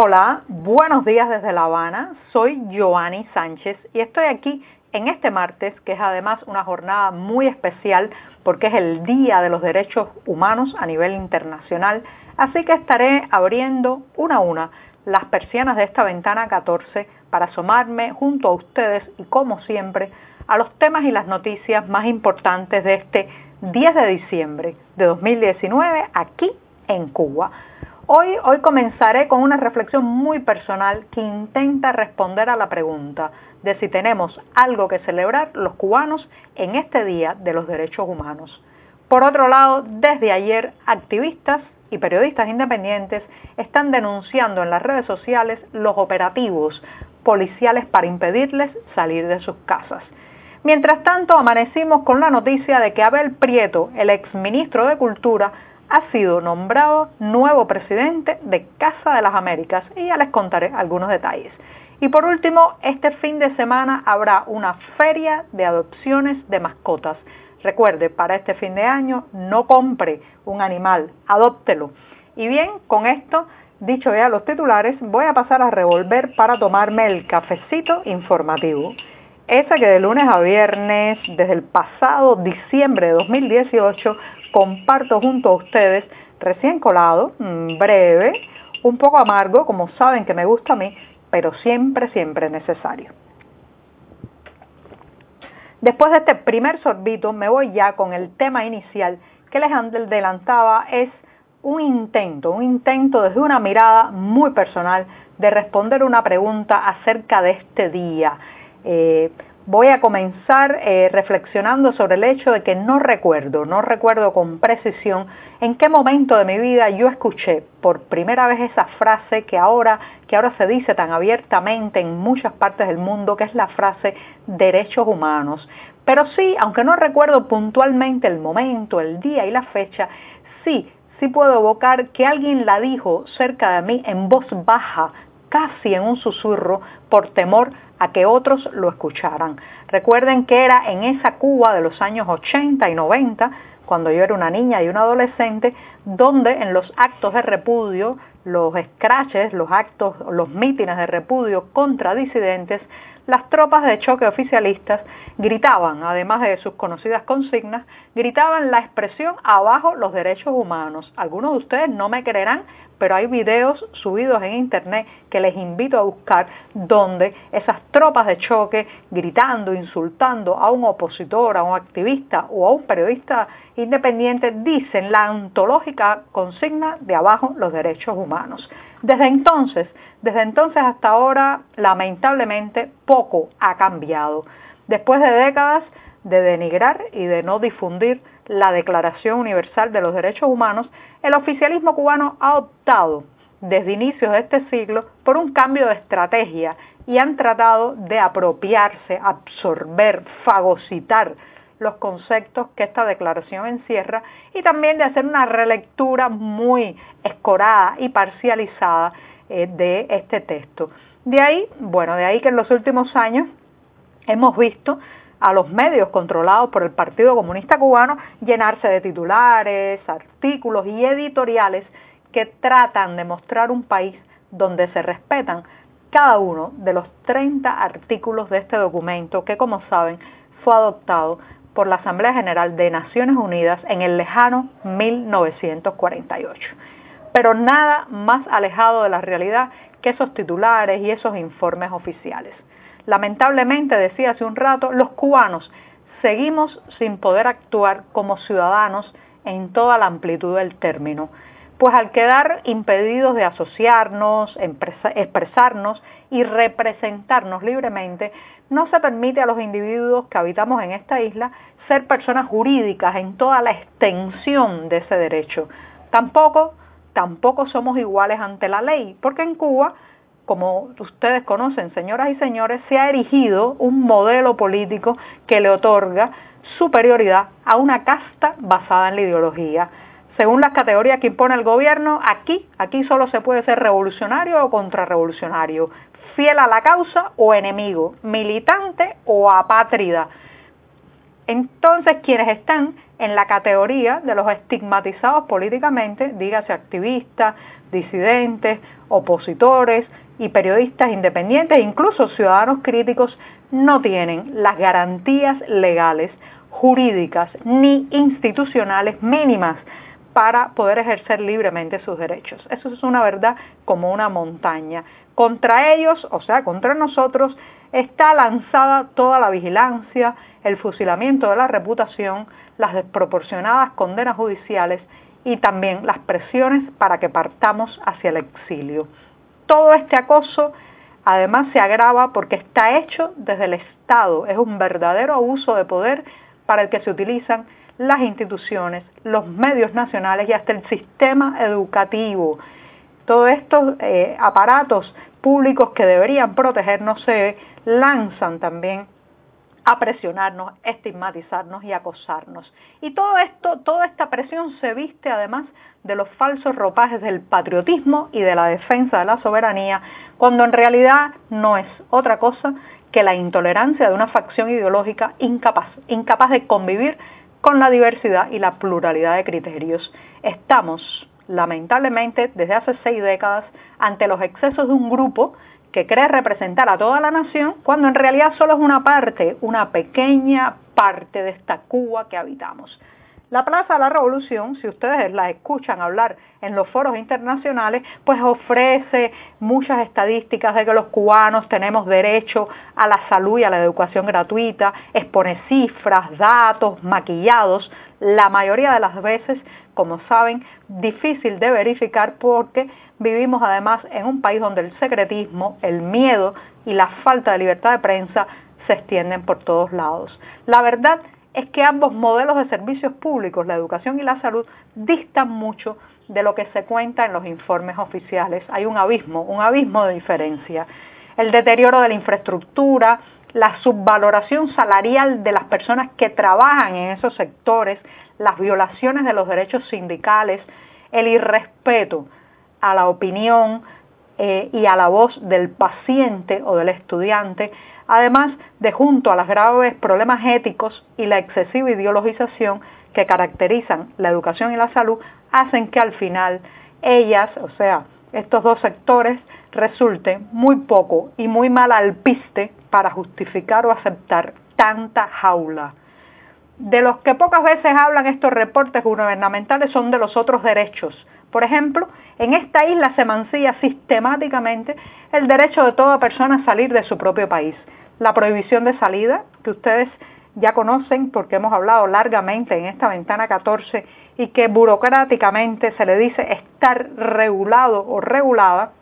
Hola, buenos días desde La Habana. Soy Joanny Sánchez y estoy aquí en este martes, que es además una jornada muy especial porque es el Día de los Derechos Humanos a nivel internacional, así que estaré abriendo una a una las persianas de esta ventana 14 para asomarme junto a ustedes y como siempre a los temas y las noticias más importantes de este 10 de diciembre de 2019 aquí en Cuba. Hoy, hoy comenzaré con una reflexión muy personal que intenta responder a la pregunta de si tenemos algo que celebrar los cubanos en este Día de los Derechos Humanos. Por otro lado, desde ayer, activistas y periodistas independientes están denunciando en las redes sociales los operativos policiales para impedirles salir de sus casas. Mientras tanto, amanecimos con la noticia de que Abel Prieto, el exministro de Cultura, ha sido nombrado nuevo presidente de Casa de las Américas y ya les contaré algunos detalles. Y por último, este fin de semana habrá una feria de adopciones de mascotas. Recuerde, para este fin de año no compre un animal, adóptelo. Y bien, con esto, dicho ya los titulares, voy a pasar a revolver para tomarme el cafecito informativo. Ese que de lunes a viernes, desde el pasado diciembre de 2018, comparto junto a ustedes, recién colado, mm, breve, un poco amargo, como saben que me gusta a mí, pero siempre, siempre necesario. Después de este primer sorbito me voy ya con el tema inicial que les adelantaba, es un intento, un intento desde una mirada muy personal de responder una pregunta acerca de este día. Eh, voy a comenzar eh, reflexionando sobre el hecho de que no recuerdo, no recuerdo con precisión en qué momento de mi vida yo escuché por primera vez esa frase que ahora, que ahora se dice tan abiertamente en muchas partes del mundo, que es la frase derechos humanos. Pero sí, aunque no recuerdo puntualmente el momento, el día y la fecha, sí, sí puedo evocar que alguien la dijo cerca de mí en voz baja, casi en un susurro, por temor a que otros lo escucharan. Recuerden que era en esa Cuba de los años 80 y 90, cuando yo era una niña y una adolescente, donde en los actos de repudio, los scratches, los actos, los mítines de repudio contra disidentes, las tropas de choque oficialistas gritaban, además de sus conocidas consignas, gritaban la expresión abajo los derechos humanos. Algunos de ustedes no me creerán, pero hay videos subidos en internet que les invito a buscar donde esas tropas de choque gritando, insultando a un opositor, a un activista o a un periodista independiente dicen la antológica consigna de abajo los derechos humanos. Desde entonces, desde entonces hasta ahora, lamentablemente, poco ha cambiado. Después de décadas de denigrar y de no difundir la Declaración Universal de los Derechos Humanos, el oficialismo cubano ha optado desde inicios de este siglo por un cambio de estrategia y han tratado de apropiarse, absorber, fagocitar los conceptos que esta declaración encierra y también de hacer una relectura muy escorada y parcializada eh, de este texto. De ahí, bueno, de ahí que en los últimos años hemos visto a los medios controlados por el Partido Comunista Cubano llenarse de titulares, artículos y editoriales que tratan de mostrar un país donde se respetan cada uno de los 30 artículos de este documento que, como saben, fue adoptado por la Asamblea General de Naciones Unidas en el lejano 1948. Pero nada más alejado de la realidad que esos titulares y esos informes oficiales. Lamentablemente, decía hace un rato, los cubanos seguimos sin poder actuar como ciudadanos en toda la amplitud del término, pues al quedar impedidos de asociarnos, expresarnos y representarnos libremente, no se permite a los individuos que habitamos en esta isla ser personas jurídicas en toda la extensión de ese derecho. Tampoco, tampoco somos iguales ante la ley, porque en Cuba como ustedes conocen, señoras y señores, se ha erigido un modelo político que le otorga superioridad a una casta basada en la ideología. Según las categorías que impone el gobierno, aquí, aquí solo se puede ser revolucionario o contrarrevolucionario, fiel a la causa o enemigo, militante o apátrida. Entonces, quienes están en la categoría de los estigmatizados políticamente, dígase activistas, disidentes, opositores y periodistas independientes, incluso ciudadanos críticos, no tienen las garantías legales, jurídicas ni institucionales mínimas para poder ejercer libremente sus derechos. Eso es una verdad como una montaña. Contra ellos, o sea, contra nosotros, está lanzada toda la vigilancia, el fusilamiento de la reputación, las desproporcionadas condenas judiciales y también las presiones para que partamos hacia el exilio. Todo este acoso además se agrava porque está hecho desde el Estado, es un verdadero abuso de poder para el que se utilizan las instituciones, los medios nacionales y hasta el sistema educativo. Todos estos eh, aparatos públicos que deberían protegernos se lanzan también a presionarnos, estigmatizarnos y acosarnos. Y todo esto, toda esta presión se viste además de los falsos ropajes del patriotismo y de la defensa de la soberanía, cuando en realidad no es otra cosa que la intolerancia de una facción ideológica incapaz, incapaz de convivir con la diversidad y la pluralidad de criterios. Estamos, lamentablemente, desde hace seis décadas, ante los excesos de un grupo que cree representar a toda la nación, cuando en realidad solo es una parte, una pequeña parte de esta Cuba que habitamos. La Plaza de la Revolución, si ustedes la escuchan hablar en los foros internacionales, pues ofrece muchas estadísticas de que los cubanos tenemos derecho a la salud y a la educación gratuita, expone cifras, datos maquillados, la mayoría de las veces, como saben, difícil de verificar porque vivimos además en un país donde el secretismo, el miedo y la falta de libertad de prensa se extienden por todos lados. La verdad es que ambos modelos de servicios públicos, la educación y la salud, distan mucho de lo que se cuenta en los informes oficiales. Hay un abismo, un abismo de diferencia. El deterioro de la infraestructura, la subvaloración salarial de las personas que trabajan en esos sectores, las violaciones de los derechos sindicales, el irrespeto a la opinión eh, y a la voz del paciente o del estudiante, además de junto a los graves problemas éticos y la excesiva ideologización que caracterizan la educación y la salud, hacen que al final ellas, o sea, estos dos sectores, resulten muy poco y muy mal alpiste para justificar o aceptar tanta jaula. De los que pocas veces hablan estos reportes gubernamentales son de los otros derechos. Por ejemplo, en esta isla se mancilla sistemáticamente el derecho de toda persona a salir de su propio país. La prohibición de salida, que ustedes ya conocen porque hemos hablado largamente en esta ventana 14 y que burocráticamente se le dice estar regulado o regulada,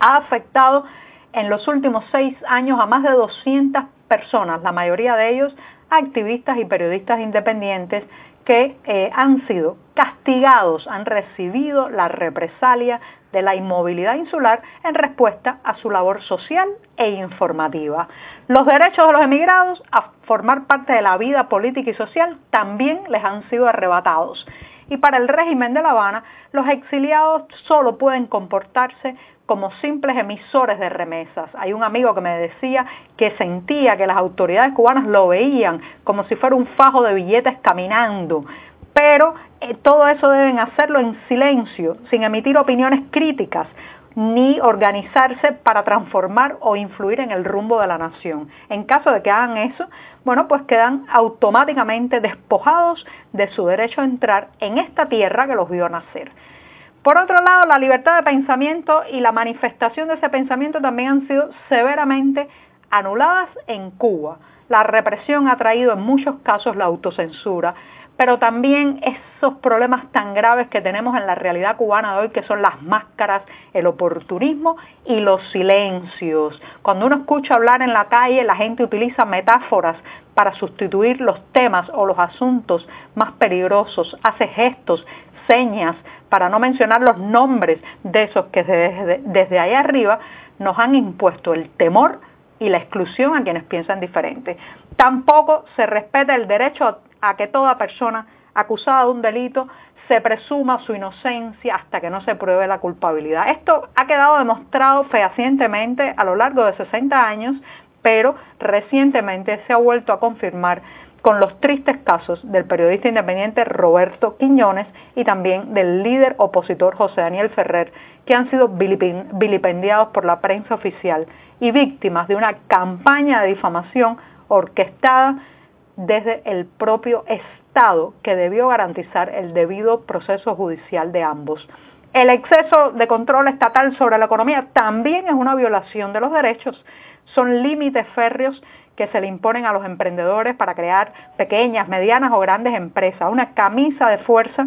ha afectado en los últimos seis años a más de 200 personas, la mayoría de ellos activistas y periodistas independientes que eh, han sido castigados, han recibido la represalia de la inmovilidad insular en respuesta a su labor social e informativa. Los derechos de los emigrados a formar parte de la vida política y social también les han sido arrebatados. Y para el régimen de La Habana, los exiliados solo pueden comportarse como simples emisores de remesas. Hay un amigo que me decía que sentía que las autoridades cubanas lo veían como si fuera un fajo de billetes caminando, pero eh, todo eso deben hacerlo en silencio, sin emitir opiniones críticas, ni organizarse para transformar o influir en el rumbo de la nación. En caso de que hagan eso, bueno, pues quedan automáticamente despojados de su derecho a entrar en esta tierra que los vio nacer. Por otro lado, la libertad de pensamiento y la manifestación de ese pensamiento también han sido severamente anuladas en Cuba. La represión ha traído en muchos casos la autocensura, pero también esos problemas tan graves que tenemos en la realidad cubana de hoy, que son las máscaras, el oportunismo y los silencios. Cuando uno escucha hablar en la calle, la gente utiliza metáforas para sustituir los temas o los asuntos más peligrosos, hace gestos, señas, para no mencionar los nombres de esos que desde, desde ahí arriba nos han impuesto el temor y la exclusión a quienes piensan diferente. Tampoco se respeta el derecho a que toda persona acusada de un delito se presuma su inocencia hasta que no se pruebe la culpabilidad. Esto ha quedado demostrado fehacientemente a lo largo de 60 años, pero recientemente se ha vuelto a confirmar con los tristes casos del periodista independiente Roberto Quiñones y también del líder opositor José Daniel Ferrer, que han sido vilipendiados por la prensa oficial y víctimas de una campaña de difamación orquestada desde el propio Estado que debió garantizar el debido proceso judicial de ambos. El exceso de control estatal sobre la economía también es una violación de los derechos. Son límites férreos que se le imponen a los emprendedores para crear pequeñas, medianas o grandes empresas, una camisa de fuerza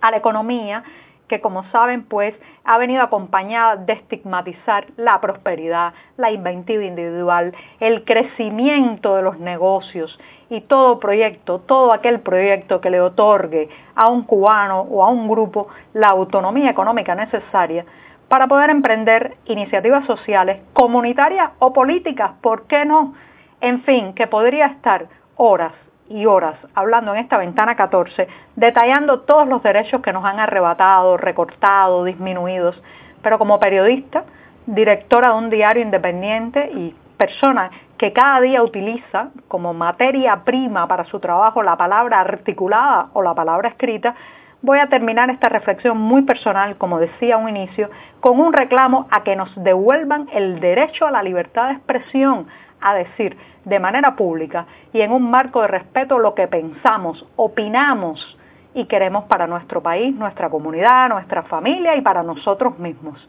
a la economía que como saben pues ha venido acompañada de estigmatizar la prosperidad, la inventiva individual, el crecimiento de los negocios y todo proyecto, todo aquel proyecto que le otorgue a un cubano o a un grupo la autonomía económica necesaria para poder emprender iniciativas sociales, comunitarias o políticas, ¿por qué no? En fin, que podría estar horas y horas hablando en esta ventana 14, detallando todos los derechos que nos han arrebatado, recortado, disminuidos. Pero como periodista, directora de un diario independiente y persona que cada día utiliza como materia prima para su trabajo la palabra articulada o la palabra escrita, voy a terminar esta reflexión muy personal, como decía a un inicio, con un reclamo a que nos devuelvan el derecho a la libertad de expresión, a decir de manera pública y en un marco de respeto lo que pensamos, opinamos y queremos para nuestro país, nuestra comunidad, nuestra familia y para nosotros mismos.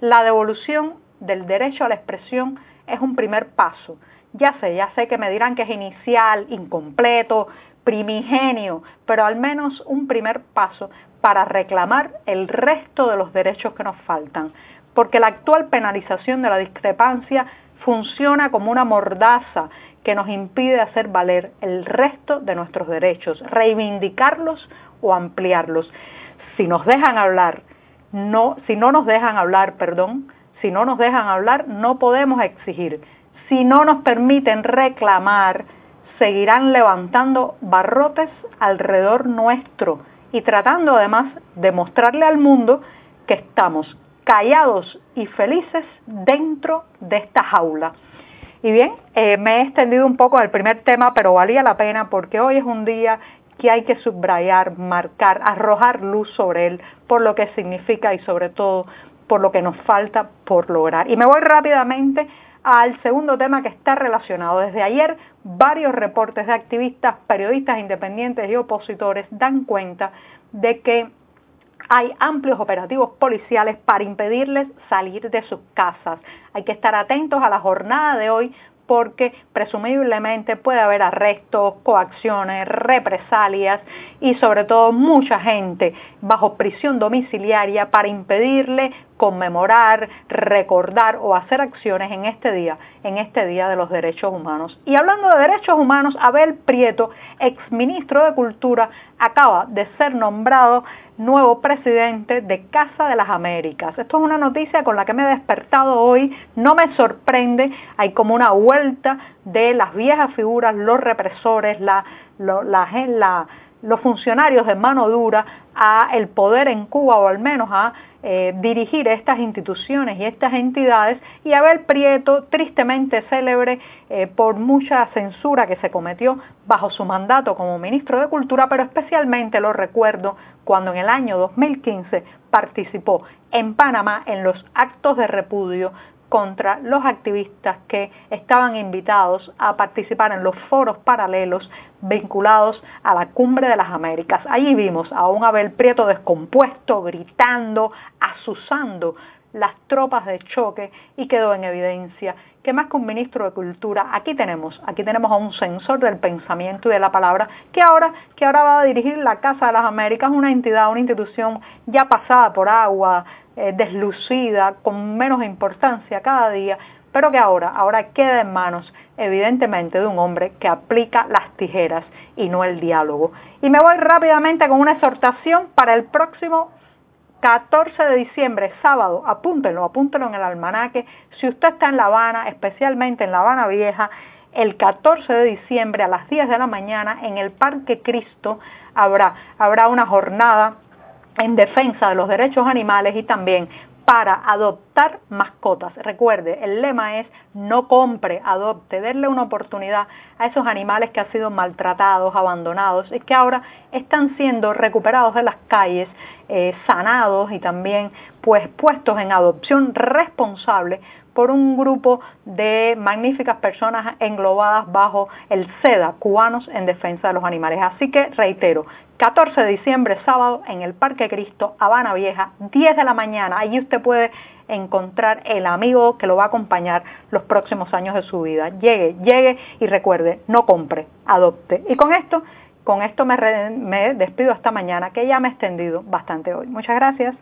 La devolución del derecho a la expresión es un primer paso. Ya sé, ya sé que me dirán que es inicial, incompleto, primigenio, pero al menos un primer paso para reclamar el resto de los derechos que nos faltan, porque la actual penalización de la discrepancia funciona como una mordaza que nos impide hacer valer el resto de nuestros derechos, reivindicarlos o ampliarlos. Si nos dejan hablar, no, si no nos dejan hablar, perdón, si no nos dejan hablar, no podemos exigir. Si no nos permiten reclamar, seguirán levantando barrotes alrededor nuestro y tratando además de mostrarle al mundo que estamos callados y felices dentro de esta jaula. Y bien, eh, me he extendido un poco el primer tema, pero valía la pena porque hoy es un día que hay que subrayar, marcar, arrojar luz sobre él, por lo que significa y sobre todo por lo que nos falta por lograr. Y me voy rápidamente al segundo tema que está relacionado. Desde ayer, varios reportes de activistas, periodistas independientes y opositores dan cuenta de que hay amplios operativos policiales para impedirles salir de sus casas. Hay que estar atentos a la jornada de hoy porque presumiblemente puede haber arrestos, coacciones, represalias y sobre todo mucha gente bajo prisión domiciliaria para impedirle conmemorar, recordar o hacer acciones en este día, en este Día de los Derechos Humanos. Y hablando de derechos humanos, Abel Prieto, exministro de Cultura, acaba de ser nombrado nuevo presidente de Casa de las Américas. Esto es una noticia con la que me he despertado hoy, no me sorprende, hay como una vuelta de las viejas figuras, los represores, la, los funcionarios de mano dura a el poder en Cuba o al menos a eh, dirigir estas instituciones y estas entidades y Abel Prieto, tristemente célebre eh, por mucha censura que se cometió bajo su mandato como ministro de Cultura, pero especialmente lo recuerdo cuando en el año 2015 participó en Panamá en los actos de repudio contra los activistas que estaban invitados a participar en los foros paralelos vinculados a la Cumbre de las Américas. Allí vimos a un Abel Prieto descompuesto, gritando, asusando las tropas de choque y quedó en evidencia que más que un ministro de Cultura, aquí tenemos, aquí tenemos a un censor del pensamiento y de la palabra que ahora, que ahora va a dirigir la Casa de las Américas, una entidad, una institución ya pasada por agua, eh, deslucida, con menos importancia cada día, pero que ahora, ahora queda en manos evidentemente de un hombre que aplica las tijeras y no el diálogo. Y me voy rápidamente con una exhortación para el próximo 14 de diciembre, sábado, apúntenlo, apúntenlo en el almanaque. Si usted está en La Habana, especialmente en La Habana Vieja, el 14 de diciembre a las 10 de la mañana en el Parque Cristo habrá, habrá una jornada en defensa de los derechos animales y también para adoptar mascotas. Recuerde, el lema es no compre, adopte, denle una oportunidad a esos animales que han sido maltratados, abandonados y que ahora están siendo recuperados de las calles, eh, sanados y también pues puestos en adopción responsable por un grupo de magníficas personas englobadas bajo el SEDA, Cubanos en Defensa de los Animales. Así que reitero, 14 de diciembre, sábado, en el Parque Cristo, Habana Vieja, 10 de la mañana. Allí usted puede encontrar el amigo que lo va a acompañar los próximos años de su vida. Llegue, llegue y recuerde, no compre, adopte. Y con esto, con esto me, despido hasta mañana, que ya me he extendido bastante hoy. Muchas gracias.